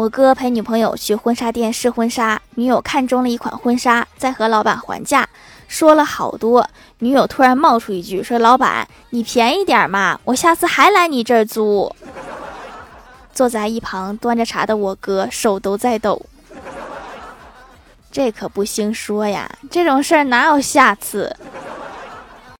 我哥陪女朋友去婚纱店试婚纱女友看中了一款婚纱在和老板还价说了好多。女友突然冒出一句说老板你便宜点嘛我下次还来你这儿租。坐在一旁端着茶的我哥手都在抖。这可不兴说呀这种事儿哪有下次